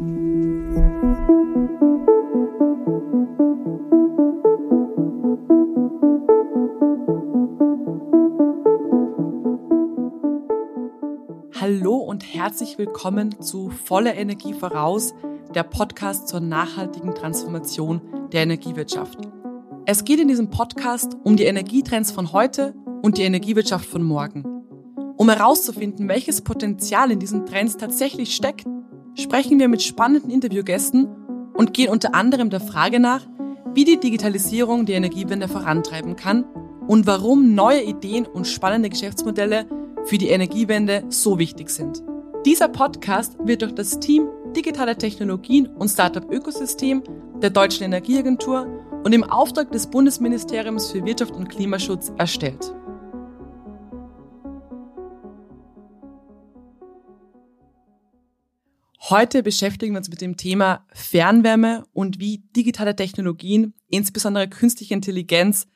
Hallo und herzlich willkommen zu Volle Energie voraus, der Podcast zur nachhaltigen Transformation der Energiewirtschaft. Es geht in diesem Podcast um die Energietrends von heute und die Energiewirtschaft von morgen. Um herauszufinden, welches Potenzial in diesen Trends tatsächlich steckt, sprechen wir mit spannenden Interviewgästen und gehen unter anderem der Frage nach, wie die Digitalisierung die Energiewende vorantreiben kann und warum neue Ideen und spannende Geschäftsmodelle für die Energiewende so wichtig sind. Dieser Podcast wird durch das Team Digitale Technologien und Startup Ökosystem der Deutschen Energieagentur und im Auftrag des Bundesministeriums für Wirtschaft und Klimaschutz erstellt. Heute beschäftigen wir uns mit dem Thema Fernwärme und wie digitale Technologien, insbesondere künstliche Intelligenz,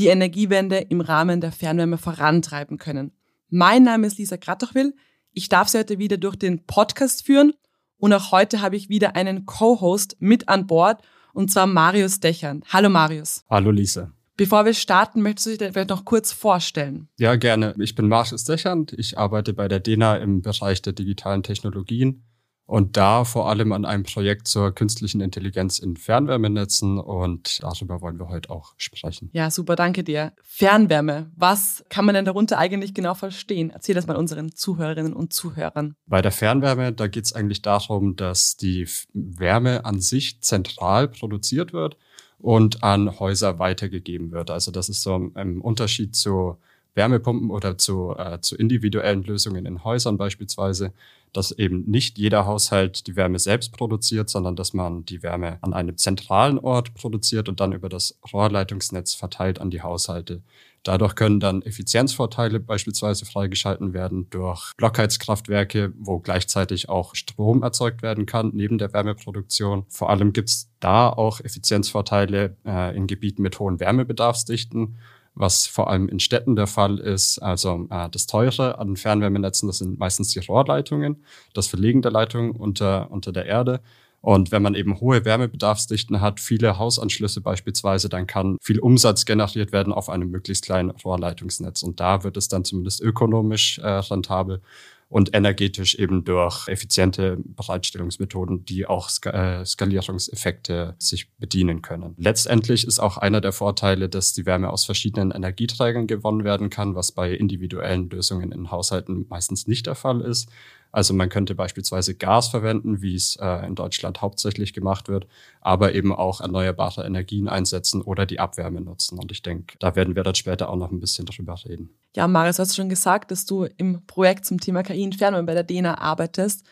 die Energiewende im Rahmen der Fernwärme vorantreiben können. Mein Name ist Lisa Gratochwil. Ich darf Sie heute wieder durch den Podcast führen und auch heute habe ich wieder einen Co-Host mit an Bord und zwar Marius Dechern. Hallo Marius. Hallo Lisa. Bevor wir starten, möchtest du dich vielleicht noch kurz vorstellen? Ja, gerne. Ich bin Marius Dechern. Ich arbeite bei der DENA im Bereich der digitalen Technologien und da vor allem an einem Projekt zur künstlichen Intelligenz in Fernwärmenetzen und darüber wollen wir heute auch sprechen. Ja, super, danke dir. Fernwärme, was kann man denn darunter eigentlich genau verstehen? Erzähl das mal unseren Zuhörerinnen und Zuhörern. Bei der Fernwärme, da geht es eigentlich darum, dass die Wärme an sich zentral produziert wird und an Häuser weitergegeben wird. Also das ist so ein Unterschied zu Wärmepumpen oder zu, äh, zu individuellen Lösungen in Häusern beispielsweise dass eben nicht jeder Haushalt die Wärme selbst produziert, sondern dass man die Wärme an einem zentralen Ort produziert und dann über das Rohrleitungsnetz verteilt an die Haushalte. Dadurch können dann Effizienzvorteile beispielsweise freigeschalten werden durch Blockheizkraftwerke, wo gleichzeitig auch Strom erzeugt werden kann neben der Wärmeproduktion. Vor allem gibt es da auch Effizienzvorteile äh, in Gebieten mit hohen Wärmebedarfsdichten was vor allem in Städten der Fall ist. Also äh, das Teure an Fernwärmenetzen, das sind meistens die Rohrleitungen, das Verlegen der Leitungen unter, unter der Erde. Und wenn man eben hohe Wärmebedarfsdichten hat, viele Hausanschlüsse beispielsweise, dann kann viel Umsatz generiert werden auf einem möglichst kleinen Rohrleitungsnetz. Und da wird es dann zumindest ökonomisch äh, rentabel und energetisch eben durch effiziente Bereitstellungsmethoden, die auch äh, Skalierungseffekte sich bedienen können. Letztendlich ist auch einer der Vorteile, dass die Wärme aus verschiedenen Energieträgern gewonnen werden kann, was bei individuellen Lösungen in Haushalten meistens nicht der Fall ist. Also man könnte beispielsweise Gas verwenden, wie es äh, in Deutschland hauptsächlich gemacht wird, aber eben auch erneuerbare Energien einsetzen oder die Abwärme nutzen. Und ich denke, da werden wir dann später auch noch ein bisschen drüber reden. Ja, Marius, hast du schon gesagt, dass du im Projekt zum Thema KI in Fernwärme bei der DENA arbeitest.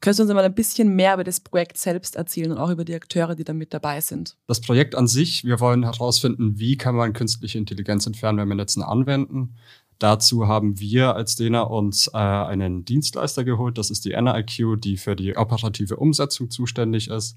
Könntest du uns mal ein bisschen mehr über das Projekt selbst erzählen und auch über die Akteure, die da mit dabei sind? Das Projekt an sich, wir wollen herausfinden, wie kann man künstliche Intelligenz in Fernwärmenetzen anwenden. Dazu haben wir als DENA uns äh, einen Dienstleister geholt. Das ist die NIQ, die für die operative Umsetzung zuständig ist.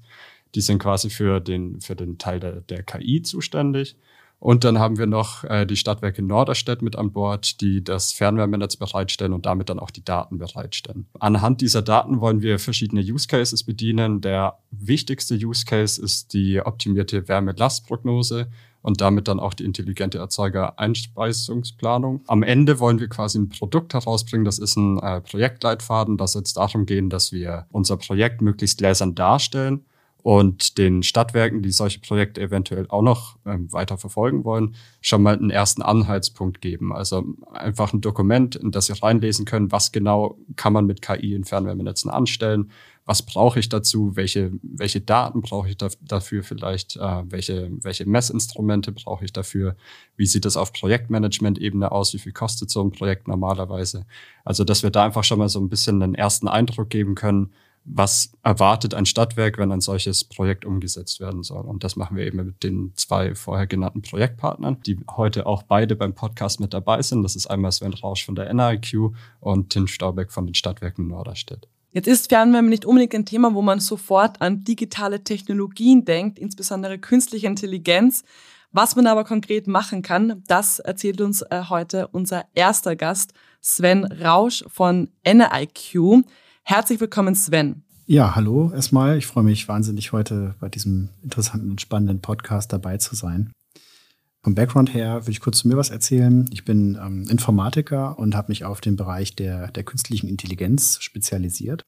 Die sind quasi für den, für den Teil der, der KI zuständig. Und dann haben wir noch äh, die Stadtwerke Norderstedt mit an Bord, die das Fernwärmenetz bereitstellen und damit dann auch die Daten bereitstellen. Anhand dieser Daten wollen wir verschiedene Use Cases bedienen. Der wichtigste Use Case ist die optimierte Wärmelastprognose und damit dann auch die intelligente Erzeuger-Einspeisungsplanung. Am Ende wollen wir quasi ein Produkt herausbringen, das ist ein äh, Projektleitfaden. Das es darum gehen, dass wir unser Projekt möglichst gläsern darstellen und den Stadtwerken, die solche Projekte eventuell auch noch ähm, weiter verfolgen wollen, schon mal einen ersten Anhaltspunkt geben. Also einfach ein Dokument, in das sie reinlesen können, was genau kann man mit KI in Fernwärmenetzen anstellen, was brauche ich dazu, welche, welche Daten brauche ich da, dafür vielleicht, äh, welche, welche Messinstrumente brauche ich dafür, wie sieht das auf Projektmanagement-Ebene aus, wie viel kostet so ein Projekt normalerweise. Also dass wir da einfach schon mal so ein bisschen einen ersten Eindruck geben können, was erwartet ein Stadtwerk, wenn ein solches Projekt umgesetzt werden soll. Und das machen wir eben mit den zwei vorher genannten Projektpartnern, die heute auch beide beim Podcast mit dabei sind. Das ist einmal Sven Rausch von der NIQ und Tim Staubeck von den Stadtwerken Norderstedt. Jetzt ist Fernwärme nicht unbedingt ein Thema, wo man sofort an digitale Technologien denkt, insbesondere künstliche Intelligenz. Was man aber konkret machen kann, das erzählt uns äh, heute unser erster Gast, Sven Rausch von NIQ. Herzlich willkommen, Sven. Ja, hallo erstmal. Ich freue mich wahnsinnig heute bei diesem interessanten und spannenden Podcast dabei zu sein. Vom Background her würde ich kurz zu mir was erzählen. Ich bin ähm, Informatiker und habe mich auf den Bereich der, der künstlichen Intelligenz spezialisiert.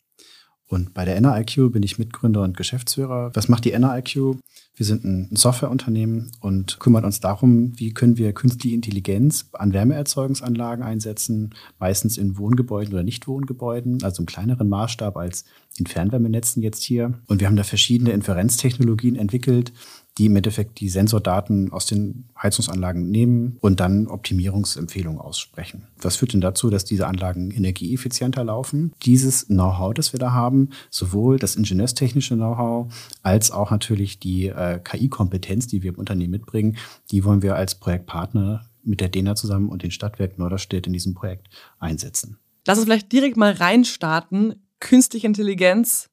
Und bei der NRIQ bin ich Mitgründer und Geschäftsführer. Was macht die NRIQ? Wir sind ein Softwareunternehmen und kümmern uns darum, wie können wir künstliche Intelligenz an Wärmeerzeugungsanlagen einsetzen, meistens in Wohngebäuden oder Nichtwohngebäuden, also im kleineren Maßstab als in Fernwärmenetzen jetzt hier. Und wir haben da verschiedene Inferenztechnologien entwickelt, die im Endeffekt die Sensordaten aus den Heizungsanlagen nehmen und dann Optimierungsempfehlungen aussprechen. Was führt denn dazu, dass diese Anlagen energieeffizienter laufen? Dieses Know-how, das wir da haben, sowohl das ingenieurstechnische Know-how als auch natürlich die äh, KI-Kompetenz, die wir im Unternehmen mitbringen, die wollen wir als Projektpartner mit der DENA zusammen und den Stadtwerk Norderstedt in diesem Projekt einsetzen. Lass uns vielleicht direkt mal reinstarten. Künstliche Intelligenz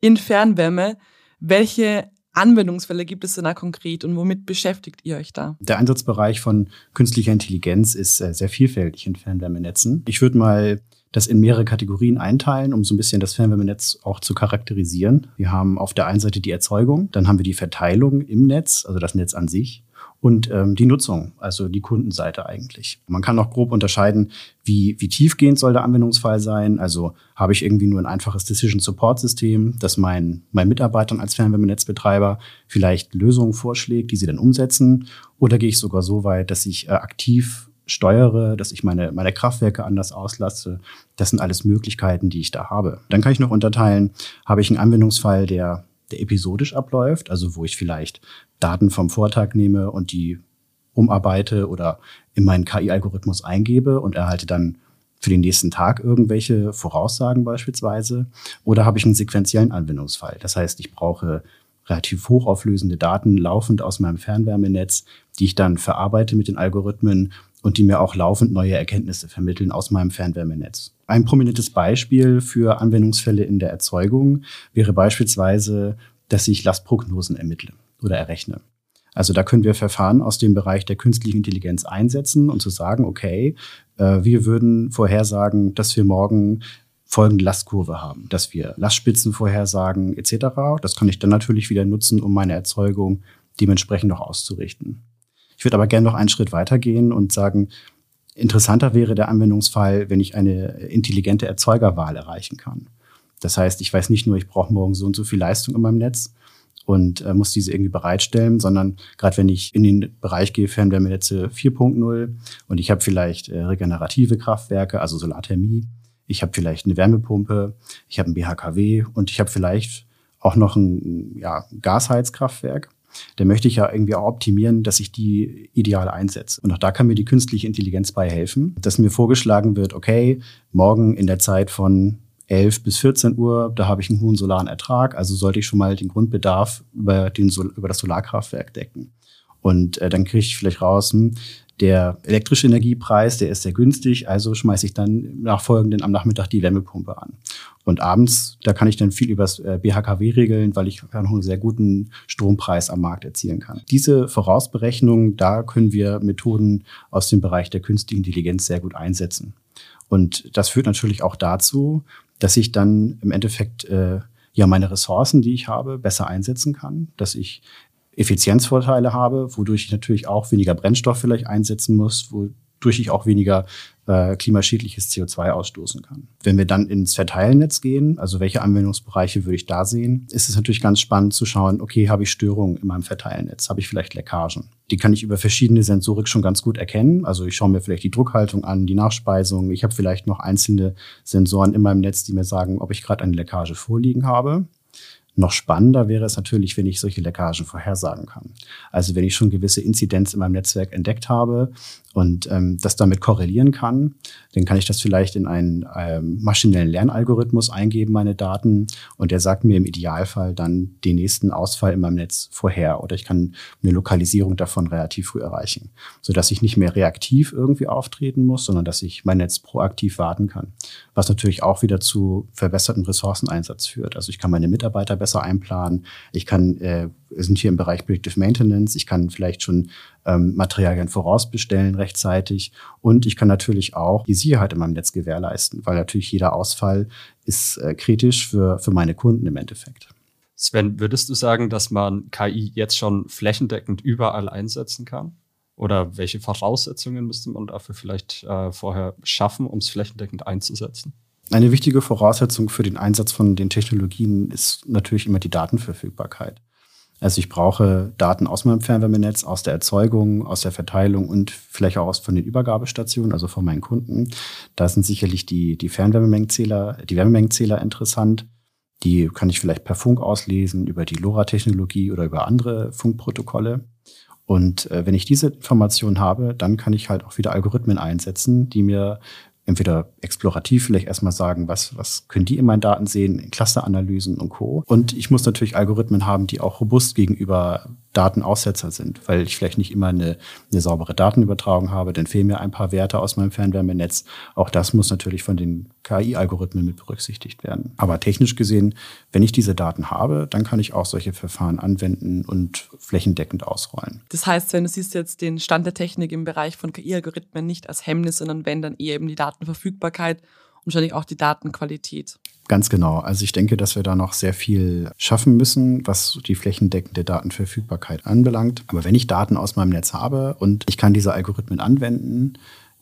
in Fernwärme. Welche Anwendungsfälle gibt es denn da konkret und womit beschäftigt ihr euch da? Der Einsatzbereich von künstlicher Intelligenz ist äh, sehr vielfältig in Fernwärmenetzen. Ich würde mal das in mehrere Kategorien einteilen, um so ein bisschen das Fernwärmenetz auch zu charakterisieren. Wir haben auf der einen Seite die Erzeugung, dann haben wir die Verteilung im Netz, also das Netz an sich und ähm, die Nutzung, also die Kundenseite eigentlich. Man kann auch grob unterscheiden, wie, wie tiefgehend soll der Anwendungsfall sein. Also habe ich irgendwie nur ein einfaches Decision Support System, das mein, mein Mitarbeitern als Fernwärmenetzbetreiber vielleicht Lösungen vorschlägt, die sie dann umsetzen. Oder gehe ich sogar so weit, dass ich äh, aktiv steuere, dass ich meine, meine Kraftwerke anders auslasse. Das sind alles Möglichkeiten, die ich da habe. Dann kann ich noch unterteilen, habe ich einen Anwendungsfall, der der episodisch abläuft, also wo ich vielleicht Daten vom Vortag nehme und die umarbeite oder in meinen KI-Algorithmus eingebe und erhalte dann für den nächsten Tag irgendwelche Voraussagen beispielsweise. Oder habe ich einen sequentiellen Anwendungsfall. Das heißt, ich brauche relativ hochauflösende Daten laufend aus meinem Fernwärmenetz, die ich dann verarbeite mit den Algorithmen und die mir auch laufend neue Erkenntnisse vermitteln aus meinem Fernwärmenetz. Ein prominentes Beispiel für Anwendungsfälle in der Erzeugung wäre beispielsweise, dass ich Lastprognosen ermittle oder errechne. Also da können wir Verfahren aus dem Bereich der künstlichen Intelligenz einsetzen und zu sagen, okay, äh, wir würden vorhersagen, dass wir morgen folgende Lastkurve haben, dass wir Lastspitzen vorhersagen etc. Das kann ich dann natürlich wieder nutzen, um meine Erzeugung dementsprechend noch auszurichten. Ich würde aber gerne noch einen Schritt weitergehen und sagen, interessanter wäre der Anwendungsfall, wenn ich eine intelligente Erzeugerwahl erreichen kann. Das heißt, ich weiß nicht nur, ich brauche morgen so und so viel Leistung in meinem Netz und äh, muss diese irgendwie bereitstellen, sondern gerade wenn ich in den Bereich gehe, Fernwärmenetze 4.0 und ich habe vielleicht äh, regenerative Kraftwerke, also Solarthermie, ich habe vielleicht eine Wärmepumpe, ich habe ein BHKW und ich habe vielleicht auch noch ein ja, Gasheizkraftwerk dann möchte ich ja irgendwie auch optimieren, dass ich die ideal einsetze. Und auch da kann mir die künstliche Intelligenz bei helfen, dass mir vorgeschlagen wird, okay, morgen in der Zeit von 11 bis 14 Uhr, da habe ich einen hohen solaren Ertrag, also sollte ich schon mal den Grundbedarf über, den, über das Solarkraftwerk decken. Und äh, dann kriege ich vielleicht raus, hm, der elektrische Energiepreis, der ist sehr günstig, also schmeiße ich dann nach folgenden am Nachmittag die Wärmepumpe an. Und abends, da kann ich dann viel über das äh, BHKW regeln, weil ich noch einen sehr guten Strompreis am Markt erzielen kann. Diese Vorausberechnung, da können wir Methoden aus dem Bereich der künstlichen Intelligenz sehr gut einsetzen. Und das führt natürlich auch dazu, dass ich dann im Endeffekt äh, ja meine Ressourcen, die ich habe, besser einsetzen kann, dass ich Effizienzvorteile habe, wodurch ich natürlich auch weniger Brennstoff vielleicht einsetzen muss, wodurch ich auch weniger äh, klimaschädliches CO2 ausstoßen kann. Wenn wir dann ins Verteilnetz gehen, also welche Anwendungsbereiche würde ich da sehen, ist es natürlich ganz spannend zu schauen, okay, habe ich Störungen in meinem Verteilnetz, habe ich vielleicht Leckagen? Die kann ich über verschiedene Sensorik schon ganz gut erkennen. Also ich schaue mir vielleicht die Druckhaltung an, die Nachspeisung. Ich habe vielleicht noch einzelne Sensoren in meinem Netz, die mir sagen, ob ich gerade eine Leckage vorliegen habe. Noch spannender wäre es natürlich, wenn ich solche Leckagen vorhersagen kann. Also wenn ich schon gewisse Inzidenz in meinem Netzwerk entdeckt habe und ähm, das damit korrelieren kann, dann kann ich das vielleicht in einen ähm, maschinellen Lernalgorithmus eingeben, meine Daten, und der sagt mir im Idealfall dann den nächsten Ausfall in meinem Netz vorher. Oder ich kann eine Lokalisierung davon relativ früh erreichen, sodass ich nicht mehr reaktiv irgendwie auftreten muss, sondern dass ich mein Netz proaktiv warten kann. Was natürlich auch wieder zu verbessertem Ressourceneinsatz führt. Also ich kann meine Mitarbeiter besser einplanen. Ich kann, äh, wir sind hier im Bereich Predictive Maintenance. Ich kann vielleicht schon ähm, Materialien vorausbestellen rechtzeitig. Und ich kann natürlich auch die Sicherheit in meinem Netz gewährleisten, weil natürlich jeder Ausfall ist äh, kritisch für, für meine Kunden im Endeffekt. Sven, würdest du sagen, dass man KI jetzt schon flächendeckend überall einsetzen kann? Oder welche Voraussetzungen müsste man dafür vielleicht äh, vorher schaffen, um es flächendeckend einzusetzen? Eine wichtige Voraussetzung für den Einsatz von den Technologien ist natürlich immer die Datenverfügbarkeit. Also ich brauche Daten aus meinem Fernwärmenetz, aus der Erzeugung, aus der Verteilung und vielleicht auch aus von den Übergabestationen, also von meinen Kunden. Da sind sicherlich die, die Fernwärmemengenzähler, die Wärmemengenzähler interessant. Die kann ich vielleicht per Funk auslesen, über die LoRa-Technologie oder über andere Funkprotokolle. Und äh, wenn ich diese Information habe, dann kann ich halt auch wieder Algorithmen einsetzen, die mir entweder explorativ vielleicht erstmal sagen, was, was können die in meinen Daten sehen, in Clusteranalysen und Co. Und ich muss natürlich Algorithmen haben, die auch robust gegenüber Datenaussetzer sind, weil ich vielleicht nicht immer eine, eine saubere Datenübertragung habe, dann fehlen mir ein paar Werte aus meinem Fernwärmenetz. Auch das muss natürlich von den KI-Algorithmen mit berücksichtigt werden. Aber technisch gesehen, wenn ich diese Daten habe, dann kann ich auch solche Verfahren anwenden und flächendeckend ausrollen. Das heißt, wenn du siehst jetzt den Stand der Technik im Bereich von KI-Algorithmen nicht als Hemmnis, sondern wenn dann eher eben die Datenverfügbarkeit und wahrscheinlich auch die Datenqualität. Ganz genau. Also ich denke, dass wir da noch sehr viel schaffen müssen, was die flächendeckende Datenverfügbarkeit anbelangt. Aber wenn ich Daten aus meinem Netz habe und ich kann diese Algorithmen anwenden,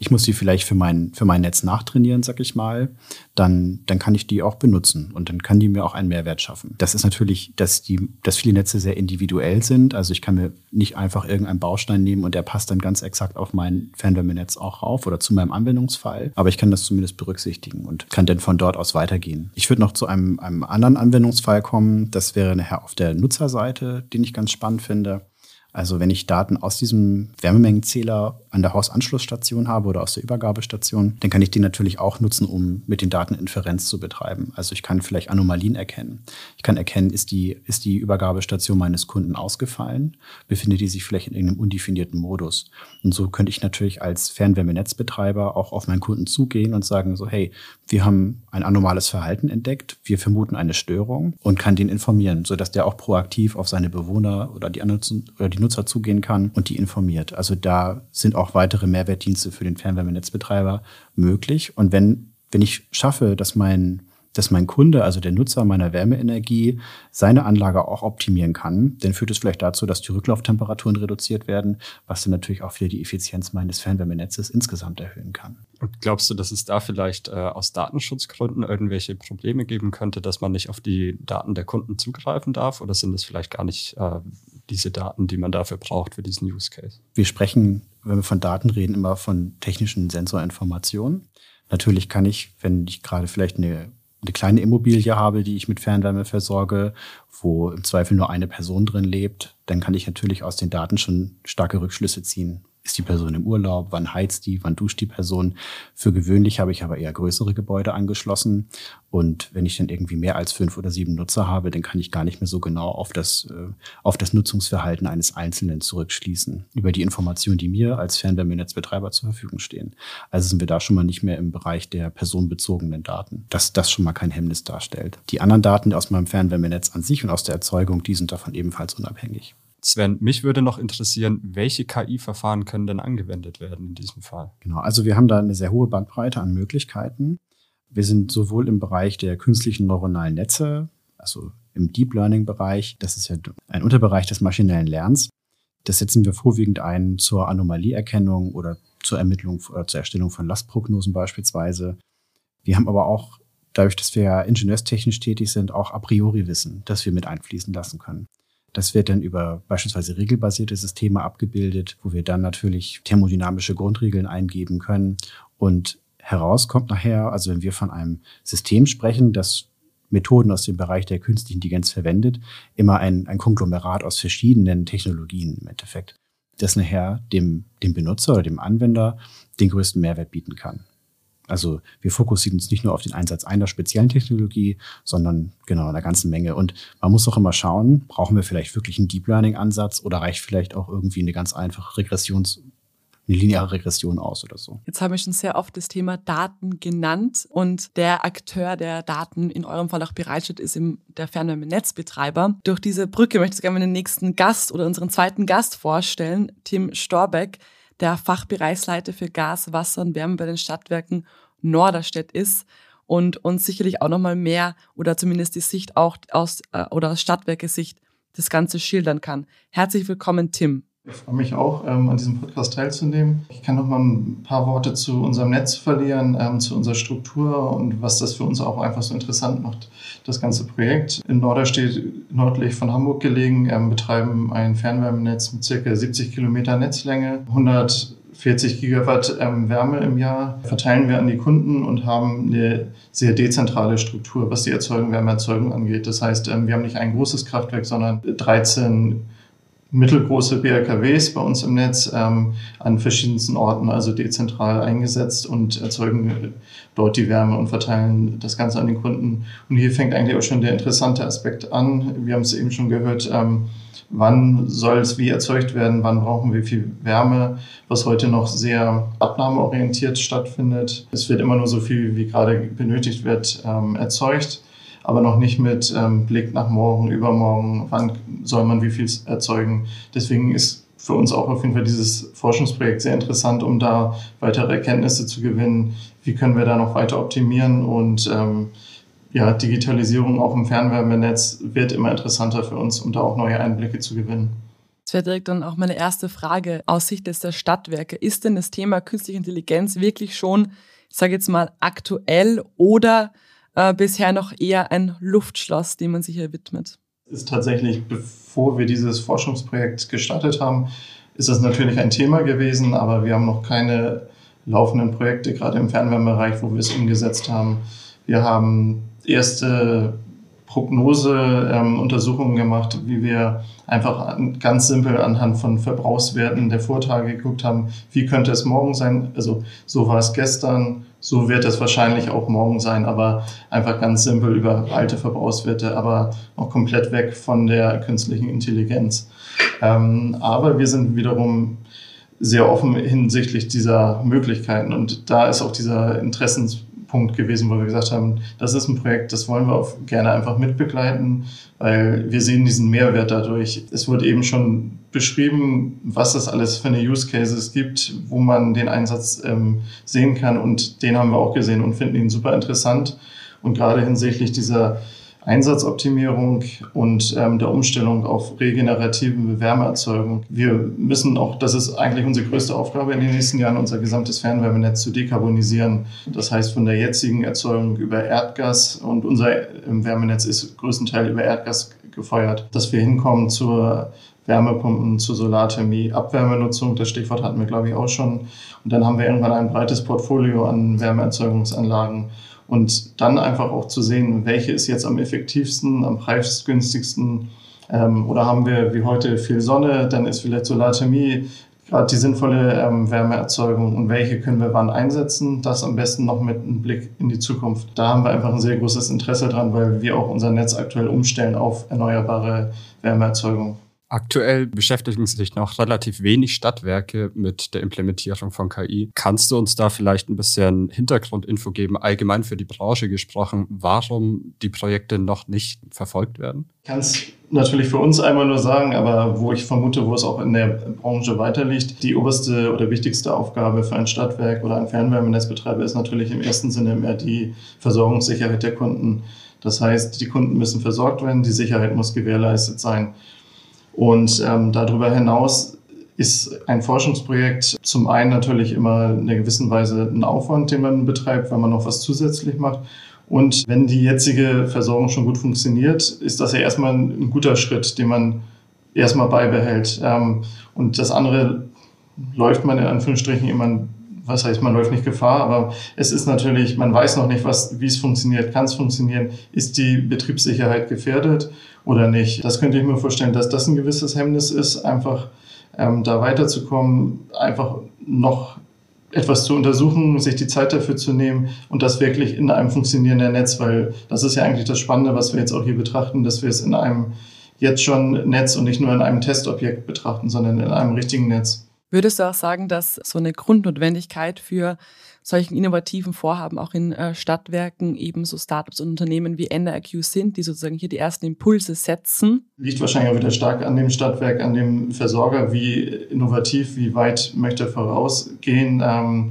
ich muss die vielleicht für mein, für mein Netz nachtrainieren, sag ich mal, dann, dann kann ich die auch benutzen und dann kann die mir auch einen Mehrwert schaffen. Das ist natürlich, dass die, dass viele Netze sehr individuell sind. Also ich kann mir nicht einfach irgendeinen Baustein nehmen und der passt dann ganz exakt auf mein Fernwärmenetz auch rauf oder zu meinem Anwendungsfall. Aber ich kann das zumindest berücksichtigen und kann dann von dort aus weitergehen. Ich würde noch zu einem, einem anderen Anwendungsfall kommen. Das wäre nachher auf der Nutzerseite, den ich ganz spannend finde. Also wenn ich Daten aus diesem Wärmemengenzähler an der Hausanschlussstation habe oder aus der Übergabestation, dann kann ich die natürlich auch nutzen, um mit den Daten Inferenz zu betreiben. Also ich kann vielleicht Anomalien erkennen. Ich kann erkennen, ist die, ist die Übergabestation meines Kunden ausgefallen? Befindet die sich vielleicht in irgendeinem undefinierten Modus? Und so könnte ich natürlich als Fernwärmenetzbetreiber auch auf meinen Kunden zugehen und sagen so, hey, wir haben ein anomales Verhalten entdeckt, wir vermuten eine Störung und kann den informieren, sodass der auch proaktiv auf seine Bewohner oder die anderen oder die Nutzer zugehen kann und die informiert. Also da sind auch weitere Mehrwertdienste für den Fernwärmenetzbetreiber möglich. Und wenn, wenn ich schaffe, dass mein dass mein Kunde, also der Nutzer meiner Wärmeenergie, seine Anlage auch optimieren kann, dann führt es vielleicht dazu, dass die Rücklauftemperaturen reduziert werden, was dann natürlich auch wieder die Effizienz meines Fernwärmenetzes insgesamt erhöhen kann. Und glaubst du, dass es da vielleicht äh, aus Datenschutzgründen irgendwelche Probleme geben könnte, dass man nicht auf die Daten der Kunden zugreifen darf? Oder sind es vielleicht gar nicht äh, diese Daten, die man dafür braucht für diesen Use Case? Wir sprechen, wenn wir von Daten reden, immer von technischen Sensorinformationen. Natürlich kann ich, wenn ich gerade vielleicht eine, eine kleine Immobilie habe, die ich mit Fernwärme versorge, wo im Zweifel nur eine Person drin lebt, dann kann ich natürlich aus den Daten schon starke Rückschlüsse ziehen ist die Person im Urlaub, wann heizt die, wann duscht die Person. Für gewöhnlich habe ich aber eher größere Gebäude angeschlossen. Und wenn ich dann irgendwie mehr als fünf oder sieben Nutzer habe, dann kann ich gar nicht mehr so genau auf das, äh, auf das Nutzungsverhalten eines Einzelnen zurückschließen. Über die Informationen, die mir als Fernwärmenetzbetreiber zur Verfügung stehen. Also sind wir da schon mal nicht mehr im Bereich der personenbezogenen Daten. Dass das schon mal kein Hemmnis darstellt. Die anderen Daten aus meinem Fernwärmenetz an sich und aus der Erzeugung, die sind davon ebenfalls unabhängig. Sven, mich würde noch interessieren, welche KI-Verfahren können denn angewendet werden in diesem Fall? Genau, also wir haben da eine sehr hohe Bandbreite an Möglichkeiten. Wir sind sowohl im Bereich der künstlichen neuronalen Netze, also im Deep Learning-Bereich, das ist ja ein Unterbereich des maschinellen Lernens. Das setzen wir vorwiegend ein zur Anomalieerkennung oder zur Ermittlung oder zur Erstellung von Lastprognosen beispielsweise. Wir haben aber auch, dadurch, dass wir ingenieurstechnisch tätig sind, auch a priori Wissen, das wir mit einfließen lassen können. Das wird dann über beispielsweise regelbasierte Systeme abgebildet, wo wir dann natürlich thermodynamische Grundregeln eingeben können. Und heraus kommt nachher, also wenn wir von einem System sprechen, das Methoden aus dem Bereich der künstlichen Intelligenz verwendet, immer ein, ein Konglomerat aus verschiedenen Technologien im Endeffekt, das nachher dem, dem Benutzer oder dem Anwender den größten Mehrwert bieten kann. Also wir fokussieren uns nicht nur auf den Einsatz einer speziellen Technologie, sondern genau einer ganzen Menge. Und man muss auch immer schauen, brauchen wir vielleicht wirklich einen Deep Learning Ansatz oder reicht vielleicht auch irgendwie eine ganz einfache Regressions eine lineare Regression aus oder so. Jetzt haben wir schon sehr oft das Thema Daten genannt und der Akteur, der Daten in eurem Fall auch bereitstellt, ist im, der Fernwärmenetzbetreiber. Durch diese Brücke möchte ich gerne den nächsten Gast oder unseren zweiten Gast vorstellen, Tim Storbeck, der Fachbereichsleiter für Gas, Wasser und Wärme bei den Stadtwerken Norderstedt ist und uns sicherlich auch nochmal mehr oder zumindest die Sicht auch aus äh, oder aus Stadtwerke-Sicht das Ganze schildern kann. Herzlich willkommen, Tim. Ich freue mich auch, ähm, an diesem Podcast teilzunehmen. Ich kann noch mal ein paar Worte zu unserem Netz verlieren, ähm, zu unserer Struktur und was das für uns auch einfach so interessant macht. Das ganze Projekt in Norderstedt, nördlich von Hamburg gelegen, ähm, betreiben ein Fernwärmenetz mit circa 70 Kilometer Netzlänge, 140 Gigawatt ähm, Wärme im Jahr verteilen wir an die Kunden und haben eine sehr dezentrale Struktur, was die Erzeugung, Wärmeerzeugung angeht. Das heißt, ähm, wir haben nicht ein großes Kraftwerk, sondern 13 mittelgroße BRKWs bei uns im Netz ähm, an verschiedensten Orten, also dezentral eingesetzt und erzeugen dort die Wärme und verteilen das Ganze an den Kunden. Und hier fängt eigentlich auch schon der interessante Aspekt an. Wir haben es eben schon gehört, ähm, wann soll es wie erzeugt werden, wann brauchen wir viel Wärme, was heute noch sehr abnahmeorientiert stattfindet. Es wird immer nur so viel, wie gerade benötigt wird, ähm, erzeugt aber noch nicht mit ähm, Blick nach morgen, übermorgen, wann soll man wie viel erzeugen. Deswegen ist für uns auch auf jeden Fall dieses Forschungsprojekt sehr interessant, um da weitere Erkenntnisse zu gewinnen. Wie können wir da noch weiter optimieren und ähm, ja, Digitalisierung auch im Fernwärmenetz wird immer interessanter für uns, um da auch neue Einblicke zu gewinnen. Das wäre direkt dann auch meine erste Frage aus Sicht des der Stadtwerke. Ist denn das Thema künstliche Intelligenz wirklich schon, ich sage jetzt mal, aktuell oder äh, bisher noch eher ein Luftschloss, dem man sich hier widmet? Ist tatsächlich, bevor wir dieses Forschungsprojekt gestartet haben, ist das natürlich ein Thema gewesen, aber wir haben noch keine laufenden Projekte, gerade im Fernwärmebereich, wo wir es umgesetzt haben. Wir haben erste Prognoseuntersuchungen ähm, gemacht, wie wir einfach ganz simpel anhand von Verbrauchswerten der Vortage geguckt haben, wie könnte es morgen sein. Also so war es gestern, so wird es wahrscheinlich auch morgen sein, aber einfach ganz simpel über alte Verbrauchswerte, aber auch komplett weg von der künstlichen Intelligenz. Ähm, aber wir sind wiederum sehr offen hinsichtlich dieser Möglichkeiten und da ist auch dieser Interessens Punkt gewesen, wo wir gesagt haben, das ist ein Projekt, das wollen wir auch gerne einfach mitbegleiten, weil wir sehen diesen Mehrwert dadurch. Es wurde eben schon beschrieben, was es alles für eine Use Cases gibt, wo man den Einsatz ähm, sehen kann und den haben wir auch gesehen und finden ihn super interessant. Und gerade hinsichtlich dieser Einsatzoptimierung und ähm, der Umstellung auf regenerative Wärmeerzeugung. Wir müssen auch, das ist eigentlich unsere größte Aufgabe in den nächsten Jahren, unser gesamtes Fernwärmenetz zu dekarbonisieren. Das heißt, von der jetzigen Erzeugung über Erdgas und unser ähm, Wärmenetz ist größtenteils über Erdgas gefeuert, dass wir hinkommen zur Wärmepumpen, zur Solarthermie, Abwärmenutzung, das Stichwort hatten wir, glaube ich, auch schon. Und dann haben wir irgendwann ein breites Portfolio an Wärmeerzeugungsanlagen und dann einfach auch zu sehen, welche ist jetzt am effektivsten, am preisgünstigsten. Ähm, oder haben wir wie heute viel Sonne, dann ist vielleicht Solarthermie gerade die sinnvolle ähm, Wärmeerzeugung und welche können wir wann einsetzen. Das am besten noch mit einem Blick in die Zukunft. Da haben wir einfach ein sehr großes Interesse dran, weil wir auch unser Netz aktuell umstellen auf erneuerbare Wärmeerzeugung. Aktuell beschäftigen sich noch relativ wenig Stadtwerke mit der Implementierung von KI. Kannst du uns da vielleicht ein bisschen Hintergrundinfo geben, allgemein für die Branche gesprochen, warum die Projekte noch nicht verfolgt werden? Ich kann es natürlich für uns einmal nur sagen, aber wo ich vermute, wo es auch in der Branche weiterliegt, die oberste oder wichtigste Aufgabe für ein Stadtwerk oder ein Fernwärmenetzbetreiber ist natürlich im ersten Sinne mehr die Versorgungssicherheit der Kunden. Das heißt, die Kunden müssen versorgt werden, die Sicherheit muss gewährleistet sein. Und ähm, darüber hinaus ist ein Forschungsprojekt zum einen natürlich immer in einer gewissen Weise ein Aufwand, den man betreibt, weil man noch was zusätzlich macht. Und wenn die jetzige Versorgung schon gut funktioniert, ist das ja erstmal ein guter Schritt, den man erstmal beibehält. Ähm, und das andere läuft man in Anführungsstrichen immer, was heißt, man läuft nicht Gefahr, aber es ist natürlich, man weiß noch nicht, was, wie es funktioniert, kann es funktionieren, ist die Betriebssicherheit gefährdet oder nicht. Das könnte ich mir vorstellen, dass das ein gewisses Hemmnis ist, einfach ähm, da weiterzukommen, einfach noch etwas zu untersuchen, sich die Zeit dafür zu nehmen und das wirklich in einem funktionierenden Netz, weil das ist ja eigentlich das Spannende, was wir jetzt auch hier betrachten, dass wir es in einem jetzt schon Netz und nicht nur in einem Testobjekt betrachten, sondern in einem richtigen Netz. Würdest du auch sagen, dass so eine Grundnotwendigkeit für solchen innovativen Vorhaben auch in äh, Stadtwerken eben so Startups und Unternehmen wie NRQ sind, die sozusagen hier die ersten Impulse setzen? Liegt wahrscheinlich auch wieder stark an dem Stadtwerk, an dem Versorger, wie innovativ, wie weit möchte er vorausgehen. Ähm,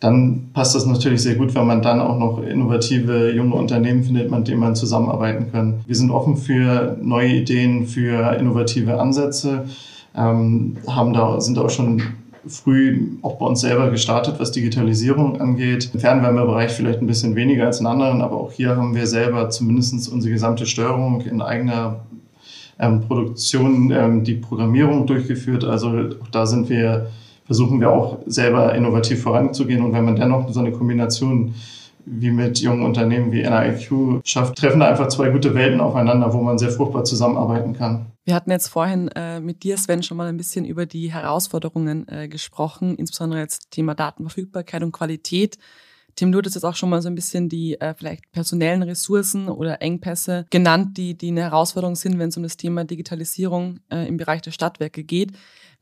dann passt das natürlich sehr gut, wenn man dann auch noch innovative junge Unternehmen findet, mit denen man zusammenarbeiten kann. Wir sind offen für neue Ideen, für innovative Ansätze, ähm, haben da, sind auch schon früh auch bei uns selber gestartet, was Digitalisierung angeht. Im Fernwärmebereich vielleicht ein bisschen weniger als in anderen, aber auch hier haben wir selber zumindest unsere gesamte Steuerung in eigener ähm, Produktion, ähm, die Programmierung durchgeführt. Also da sind wir, versuchen wir auch selber innovativ voranzugehen. Und wenn man dennoch so eine Kombination wie mit jungen Unternehmen wie NIQ schafft, treffen da einfach zwei gute Welten aufeinander, wo man sehr fruchtbar zusammenarbeiten kann. Wir hatten jetzt vorhin äh, mit dir, Sven, schon mal ein bisschen über die Herausforderungen äh, gesprochen, insbesondere jetzt Thema Datenverfügbarkeit und Qualität. Tim, du hattest jetzt auch schon mal so ein bisschen die äh, vielleicht personellen Ressourcen oder Engpässe genannt, die, die eine Herausforderung sind, wenn es um das Thema Digitalisierung äh, im Bereich der Stadtwerke geht.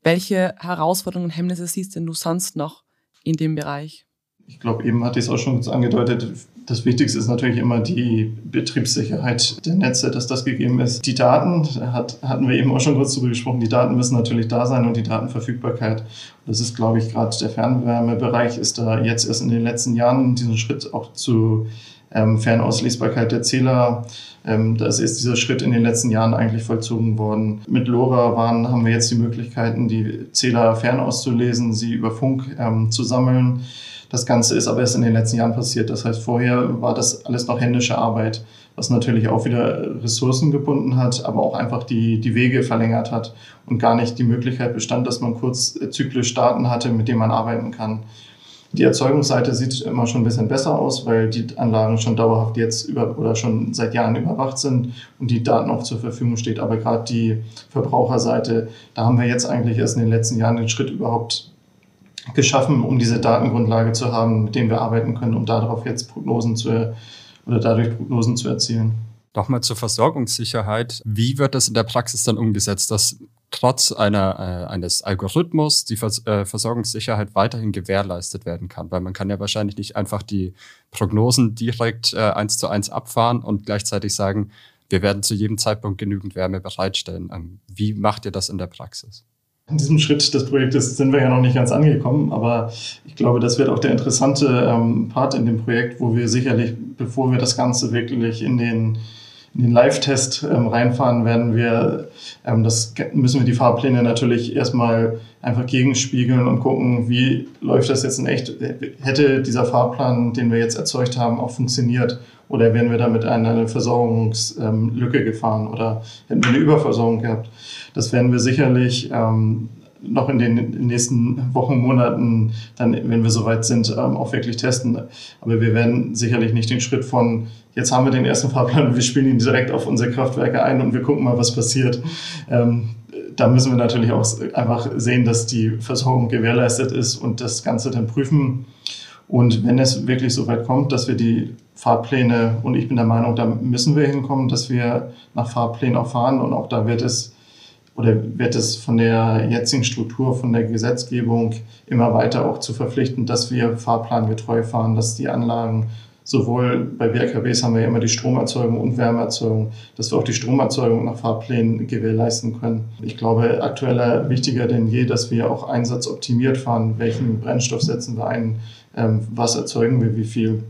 Welche Herausforderungen und Hemmnisse siehst denn du sonst noch in dem Bereich? Ich glaube, eben hatte ich es auch schon angedeutet, das Wichtigste ist natürlich immer die Betriebssicherheit der Netze, dass das gegeben ist. Die Daten, hat, hatten wir eben auch schon kurz darüber gesprochen, die Daten müssen natürlich da sein und die Datenverfügbarkeit. Das ist, glaube ich, gerade der Fernwärmebereich ist da jetzt erst in den letzten Jahren diesen Schritt auch zu ähm, Fernauslesbarkeit der Zähler. Ähm, da ist dieser Schritt in den letzten Jahren eigentlich vollzogen worden. Mit LoRa waren, haben wir jetzt die Möglichkeiten, die Zähler fernauszulesen, sie über Funk ähm, zu sammeln. Das Ganze ist aber erst in den letzten Jahren passiert. Das heißt, vorher war das alles noch händische Arbeit, was natürlich auch wieder Ressourcen gebunden hat, aber auch einfach die, die Wege verlängert hat und gar nicht die Möglichkeit bestand, dass man kurz zyklisch Daten hatte, mit denen man arbeiten kann. Die Erzeugungsseite sieht immer schon ein bisschen besser aus, weil die Anlagen schon dauerhaft jetzt über oder schon seit Jahren überwacht sind und die Daten auch zur Verfügung steht. Aber gerade die Verbraucherseite, da haben wir jetzt eigentlich erst in den letzten Jahren den Schritt überhaupt geschaffen, um diese Datengrundlage zu haben, mit denen wir arbeiten können, um darauf jetzt Prognosen zu oder dadurch Prognosen zu erzielen. Nochmal zur Versorgungssicherheit. Wie wird das in der Praxis dann umgesetzt, dass trotz einer, äh, eines Algorithmus die Vers äh, Versorgungssicherheit weiterhin gewährleistet werden kann? Weil man kann ja wahrscheinlich nicht einfach die Prognosen direkt äh, eins zu eins abfahren und gleichzeitig sagen, wir werden zu jedem Zeitpunkt genügend Wärme bereitstellen. Ähm, wie macht ihr das in der Praxis? In diesem Schritt des Projektes sind wir ja noch nicht ganz angekommen, aber ich glaube, das wird auch der interessante ähm, Part in dem Projekt, wo wir sicherlich, bevor wir das Ganze wirklich in den, in den Live-Test ähm, reinfahren, werden wir, ähm, das müssen wir die Fahrpläne natürlich erstmal einfach gegenspiegeln und gucken, wie läuft das jetzt in echt. Hätte dieser Fahrplan, den wir jetzt erzeugt haben, auch funktioniert? Oder wären wir damit eine Versorgungslücke gefahren oder hätten wir eine Überversorgung gehabt? Das werden wir sicherlich ähm, noch in den nächsten Wochen, Monaten, dann, wenn wir soweit sind, ähm, auch wirklich testen. Aber wir werden sicherlich nicht den Schritt von, jetzt haben wir den ersten Fahrplan und wir spielen ihn direkt auf unsere Kraftwerke ein und wir gucken mal, was passiert. Ähm, da müssen wir natürlich auch einfach sehen, dass die Versorgung gewährleistet ist und das Ganze dann prüfen. Und wenn es wirklich so weit kommt, dass wir die Fahrpläne, und ich bin der Meinung, da müssen wir hinkommen, dass wir nach Fahrplänen auch fahren und auch da wird es oder wird es von der jetzigen Struktur, von der Gesetzgebung immer weiter auch zu verpflichten, dass wir fahrplangetreu fahren, dass die Anlagen sowohl bei BRKBs haben wir ja immer die Stromerzeugung und Wärmeerzeugung, dass wir auch die Stromerzeugung nach Fahrplänen gewährleisten können. Ich glaube, aktueller wichtiger denn je, dass wir auch einsatzoptimiert fahren. Welchen Brennstoff setzen wir ein? Ähm, was erzeugen wir? Wie viel?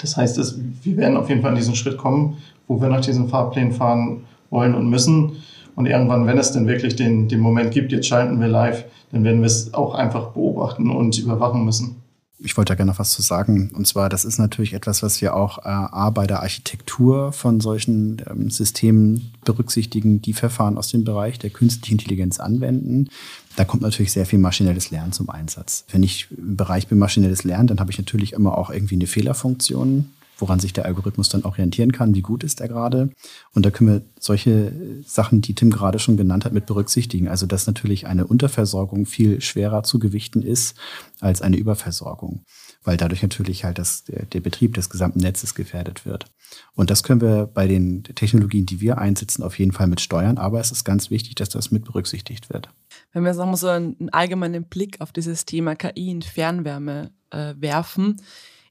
Das heißt, dass wir werden auf jeden Fall an diesen Schritt kommen, wo wir nach diesen Fahrplänen fahren wollen und müssen. Und irgendwann, wenn es denn wirklich den, den Moment gibt, jetzt schalten wir live, dann werden wir es auch einfach beobachten und überwachen müssen. Ich wollte da gerne noch was zu sagen. Und zwar, das ist natürlich etwas, was wir auch äh, A, bei der Architektur von solchen ähm, Systemen berücksichtigen, die Verfahren aus dem Bereich der künstlichen Intelligenz anwenden. Da kommt natürlich sehr viel maschinelles Lernen zum Einsatz. Wenn ich im Bereich bin maschinelles Lernen, dann habe ich natürlich immer auch irgendwie eine Fehlerfunktion woran sich der Algorithmus dann orientieren kann, wie gut ist er gerade. Und da können wir solche Sachen, die Tim gerade schon genannt hat, mit berücksichtigen. Also dass natürlich eine Unterversorgung viel schwerer zu gewichten ist als eine Überversorgung. Weil dadurch natürlich halt das, der, Betrieb des gesamten Netzes gefährdet wird. Und das können wir bei den Technologien, die wir einsetzen, auf jeden Fall mit steuern. Aber es ist ganz wichtig, dass das mit berücksichtigt wird. Wenn wir sagen wir so einen allgemeinen Blick auf dieses Thema KI in Fernwärme äh, werfen,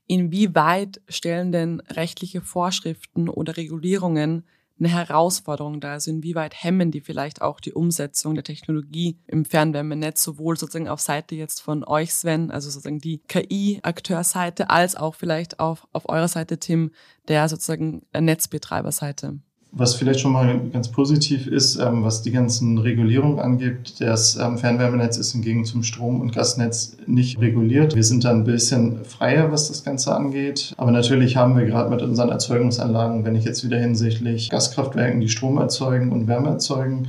inwieweit stellen denn rechtliche Vorschriften oder Regulierungen eine Herausforderung da? Also inwieweit hemmen die vielleicht auch die Umsetzung der Technologie im Fernwärmenetz, sowohl sozusagen auf Seite jetzt von euch, Sven, also sozusagen die KI-Akteurseite, als auch vielleicht auf, auf eurer Seite, Tim, der sozusagen Netzbetreiberseite? Was vielleicht schon mal ganz positiv ist, ähm, was die ganzen Regulierungen angeht, das ähm, Fernwärmenetz ist hingegen zum Strom- und Gasnetz nicht reguliert. Wir sind da ein bisschen freier, was das Ganze angeht. Aber natürlich haben wir gerade mit unseren Erzeugungsanlagen, wenn ich jetzt wieder hinsichtlich Gaskraftwerken, die Strom erzeugen und Wärme erzeugen,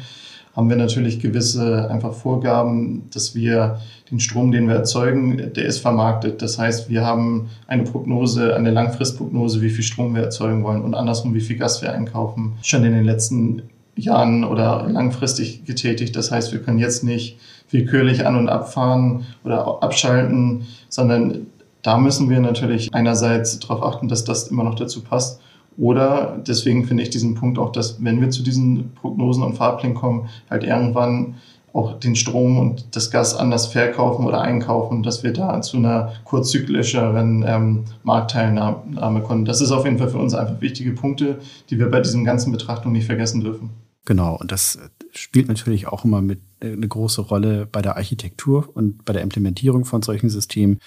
haben wir natürlich gewisse einfach Vorgaben, dass wir den Strom, den wir erzeugen, der ist vermarktet. Das heißt, wir haben eine Prognose, eine Langfristprognose, wie viel Strom wir erzeugen wollen und andersrum, wie viel Gas wir einkaufen. Schon in den letzten Jahren oder langfristig getätigt. Das heißt, wir können jetzt nicht willkürlich an- und abfahren oder abschalten, sondern da müssen wir natürlich einerseits darauf achten, dass das immer noch dazu passt oder deswegen finde ich diesen Punkt auch, dass wenn wir zu diesen Prognosen und Fahrplänen kommen, halt irgendwann auch den Strom und das Gas anders verkaufen oder einkaufen, dass wir da zu einer kurzzyklischeren ähm, Marktteilnahme kommen. Das ist auf jeden Fall für uns einfach wichtige Punkte, die wir bei diesen ganzen Betrachtungen nicht vergessen dürfen. Genau, und das spielt natürlich auch immer mit äh, eine große Rolle bei der Architektur und bei der Implementierung von solchen Systemen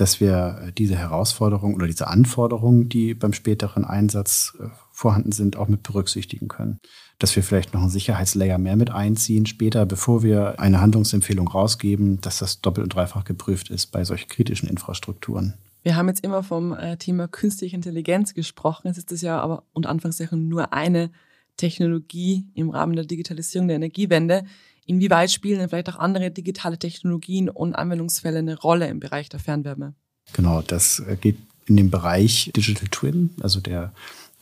dass wir äh, diese Herausforderungen oder diese Anforderungen, die beim späteren Einsatz äh, vorhanden sind, auch mit berücksichtigen können. Dass wir vielleicht noch einen Sicherheitslayer mehr mit einziehen später, bevor wir eine Handlungsempfehlung rausgeben, dass das doppelt und dreifach geprüft ist bei solchen kritischen Infrastrukturen. Wir haben jetzt immer vom äh, Thema künstliche Intelligenz gesprochen. Es ist das ja aber unter Anführungszeichen nur eine Technologie im Rahmen der Digitalisierung der Energiewende. Inwieweit spielen vielleicht auch andere digitale Technologien und Anwendungsfälle eine Rolle im Bereich der Fernwärme? Genau, das äh, geht in den Bereich Digital Twin, also der,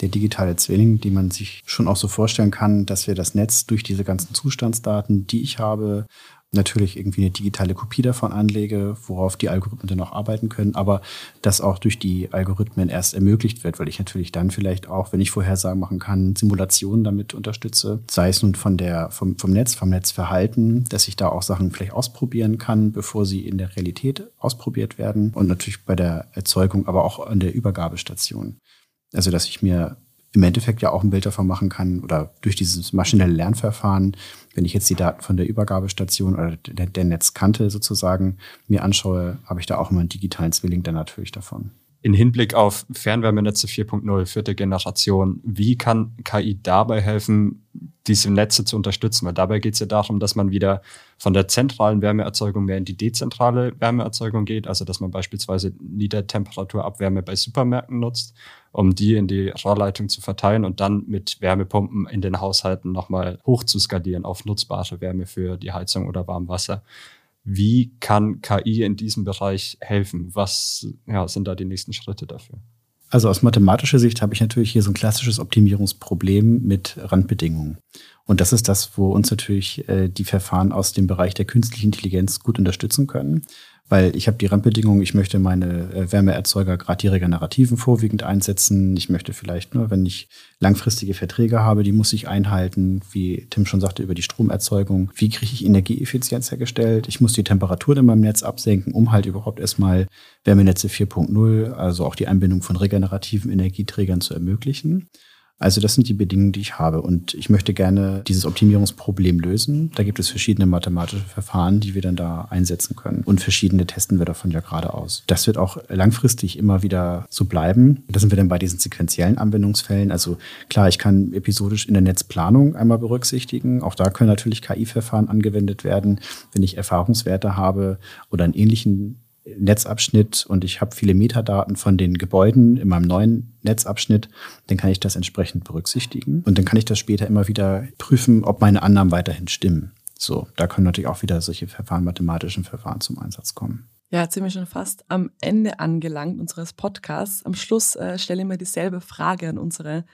der digitale Zwilling, die man sich schon auch so vorstellen kann, dass wir das Netz durch diese ganzen Zustandsdaten, die ich habe, natürlich irgendwie eine digitale Kopie davon anlege, worauf die Algorithmen dann auch arbeiten können, aber das auch durch die Algorithmen erst ermöglicht wird, weil ich natürlich dann vielleicht auch, wenn ich Vorhersagen machen kann, Simulationen damit unterstütze, sei es nun von der, vom, vom Netz, vom Netzverhalten, dass ich da auch Sachen vielleicht ausprobieren kann, bevor sie in der Realität ausprobiert werden und natürlich bei der Erzeugung, aber auch an der Übergabestation. Also, dass ich mir im Endeffekt ja auch ein Bild davon machen kann oder durch dieses maschinelle Lernverfahren, wenn ich jetzt die Daten von der Übergabestation oder der, Netzkante sozusagen mir anschaue, habe ich da auch immer einen digitalen Zwilling dann natürlich davon. In Hinblick auf Fernwärmenetze 4.0, vierte Generation, wie kann KI dabei helfen, diese Netze zu unterstützen? Weil dabei geht es ja darum, dass man wieder von der zentralen Wärmeerzeugung mehr in die dezentrale Wärmeerzeugung geht. Also dass man beispielsweise Niedertemperaturabwärme bei Supermärkten nutzt, um die in die Rohrleitung zu verteilen und dann mit Wärmepumpen in den Haushalten nochmal hoch zu skalieren auf nutzbare Wärme für die Heizung oder Warmwasser. Wie kann KI in diesem Bereich helfen? Was ja, sind da die nächsten Schritte dafür? Also aus mathematischer Sicht habe ich natürlich hier so ein klassisches Optimierungsproblem mit Randbedingungen. Und das ist das, wo uns natürlich äh, die Verfahren aus dem Bereich der künstlichen Intelligenz gut unterstützen können weil ich habe die Randbedingungen, ich möchte meine äh, Wärmeerzeuger, gerade die regenerativen, vorwiegend einsetzen. Ich möchte vielleicht, nur, wenn ich langfristige Verträge habe, die muss ich einhalten, wie Tim schon sagte, über die Stromerzeugung. Wie kriege ich Energieeffizienz hergestellt? Ich muss die Temperatur in meinem Netz absenken, um halt überhaupt erstmal Wärmenetze 4.0, also auch die Einbindung von regenerativen Energieträgern zu ermöglichen. Also das sind die Bedingungen, die ich habe. Und ich möchte gerne dieses Optimierungsproblem lösen. Da gibt es verschiedene mathematische Verfahren, die wir dann da einsetzen können. Und verschiedene testen wir davon ja gerade aus. Das wird auch langfristig immer wieder so bleiben. Da sind wir dann bei diesen sequentiellen Anwendungsfällen. Also klar, ich kann episodisch in der Netzplanung einmal berücksichtigen. Auch da können natürlich KI-Verfahren angewendet werden. Wenn ich Erfahrungswerte habe oder einen ähnlichen Netzabschnitt und ich habe viele Metadaten von den Gebäuden in meinem neuen Netzabschnitt, dann kann ich das entsprechend berücksichtigen. Und dann kann ich das später immer wieder prüfen, ob meine Annahmen weiterhin stimmen. So, da können natürlich auch wieder solche Verfahren, mathematischen Verfahren zum Einsatz kommen. Ja, jetzt sind wir schon fast am Ende angelangt unseres Podcasts. Am Schluss äh, stelle ich mir dieselbe Frage an unsere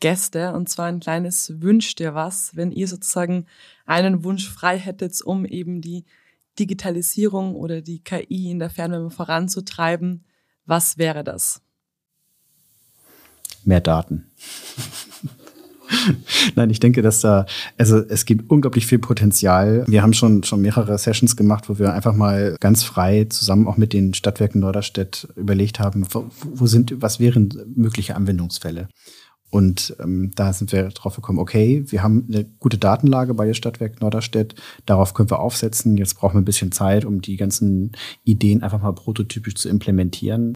Gäste und zwar ein kleines Wünsch dir was, wenn ihr sozusagen einen Wunsch frei hättet, um eben die Digitalisierung oder die KI in der Fernwärme voranzutreiben, Was wäre das? Mehr Daten. Nein, ich denke, dass da, also es gibt unglaublich viel Potenzial. Wir haben schon, schon mehrere Sessions gemacht, wo wir einfach mal ganz frei zusammen auch mit den Stadtwerken Norderstedt überlegt haben, wo, wo sind, was wären mögliche Anwendungsfälle? Und ähm, da sind wir drauf gekommen, okay, wir haben eine gute Datenlage bei der Stadtwerk Norderstedt, darauf können wir aufsetzen. Jetzt brauchen wir ein bisschen Zeit, um die ganzen Ideen einfach mal prototypisch zu implementieren.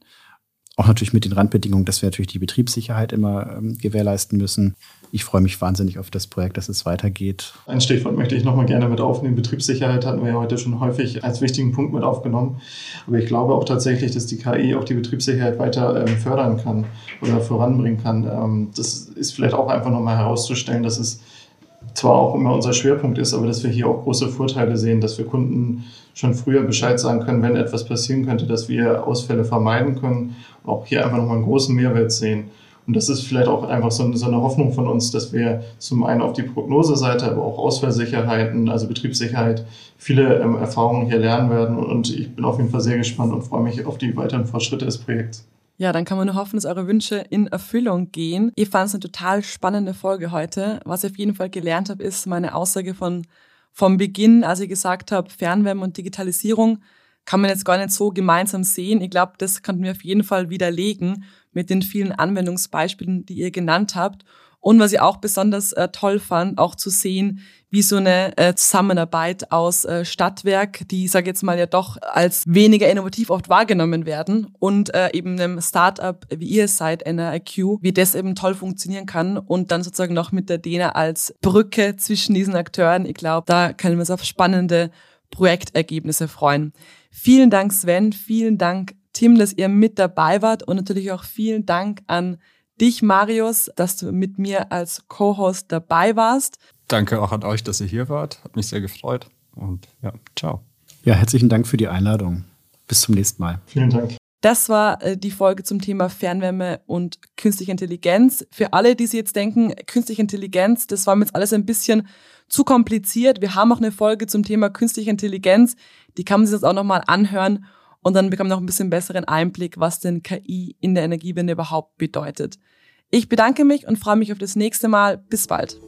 Auch natürlich mit den Randbedingungen, dass wir natürlich die Betriebssicherheit immer ähm, gewährleisten müssen. Ich freue mich wahnsinnig auf das Projekt, dass es weitergeht. Ein Stichwort möchte ich nochmal gerne mit aufnehmen. Betriebssicherheit hatten wir ja heute schon häufig als wichtigen Punkt mit aufgenommen. Aber ich glaube auch tatsächlich, dass die KI auch die Betriebssicherheit weiter ähm, fördern kann oder voranbringen kann. Ähm, das ist vielleicht auch einfach nochmal herauszustellen, dass es zwar auch immer unser Schwerpunkt ist, aber dass wir hier auch große Vorteile sehen, dass wir Kunden schon früher Bescheid sagen können, wenn etwas passieren könnte, dass wir Ausfälle vermeiden können, auch hier einfach nochmal einen großen Mehrwert sehen. Und das ist vielleicht auch einfach so eine Hoffnung von uns, dass wir zum einen auf die Prognoseseite, aber auch Ausfallsicherheiten, also Betriebssicherheit, viele ähm, Erfahrungen hier lernen werden. Und ich bin auf jeden Fall sehr gespannt und freue mich auf die weiteren Fortschritte des Projekts. Ja, dann kann man nur hoffen, dass eure Wünsche in Erfüllung gehen. Ich fand es eine total spannende Folge heute. Was ich auf jeden Fall gelernt habe, ist meine Aussage von vom Beginn, als ich gesagt habe, Fernwärme und Digitalisierung kann man jetzt gar nicht so gemeinsam sehen. Ich glaube, das konnten wir auf jeden Fall widerlegen mit den vielen Anwendungsbeispielen, die ihr genannt habt. Und was ich auch besonders äh, toll fand, auch zu sehen, wie so eine äh, Zusammenarbeit aus äh, Stadtwerk, die, sage jetzt mal, ja doch als weniger innovativ oft wahrgenommen werden und äh, eben einem Startup, wie ihr seid, NRIQ, wie das eben toll funktionieren kann und dann sozusagen noch mit der DENA als Brücke zwischen diesen Akteuren. Ich glaube, da können wir uns auf spannende Projektergebnisse freuen. Vielen Dank, Sven. Vielen Dank, Tim, dass ihr mit dabei wart und natürlich auch vielen Dank an dich, Marius, dass du mit mir als Co-Host dabei warst. Danke auch an euch, dass ihr hier wart. Hat mich sehr gefreut. Und ja, ciao. Ja, herzlichen Dank für die Einladung. Bis zum nächsten Mal. Vielen Dank. Das war äh, die Folge zum Thema Fernwärme und künstliche Intelligenz. Für alle, die sich jetzt denken, künstliche Intelligenz, das war mir jetzt alles ein bisschen zu kompliziert. Wir haben auch eine Folge zum Thema künstliche Intelligenz. Die kann man sich jetzt auch nochmal anhören und dann bekommt man noch ein bisschen besseren Einblick, was denn KI in der Energiewende überhaupt bedeutet. Ich bedanke mich und freue mich auf das nächste Mal. Bis bald.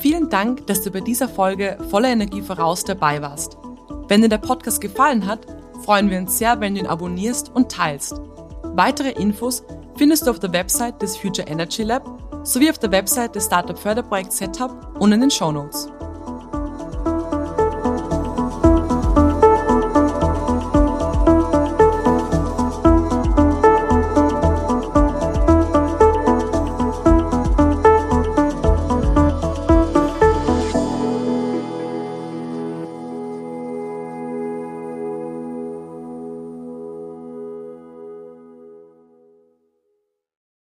Vielen Dank, dass du bei dieser Folge voller Energie voraus dabei warst. Wenn dir der Podcast gefallen hat, freuen wir uns sehr, wenn du ihn abonnierst und teilst. Weitere Infos findest du auf der Website des Future Energy Lab sowie auf der Website des Startup Förderprojekts Setup und in den Show Notes.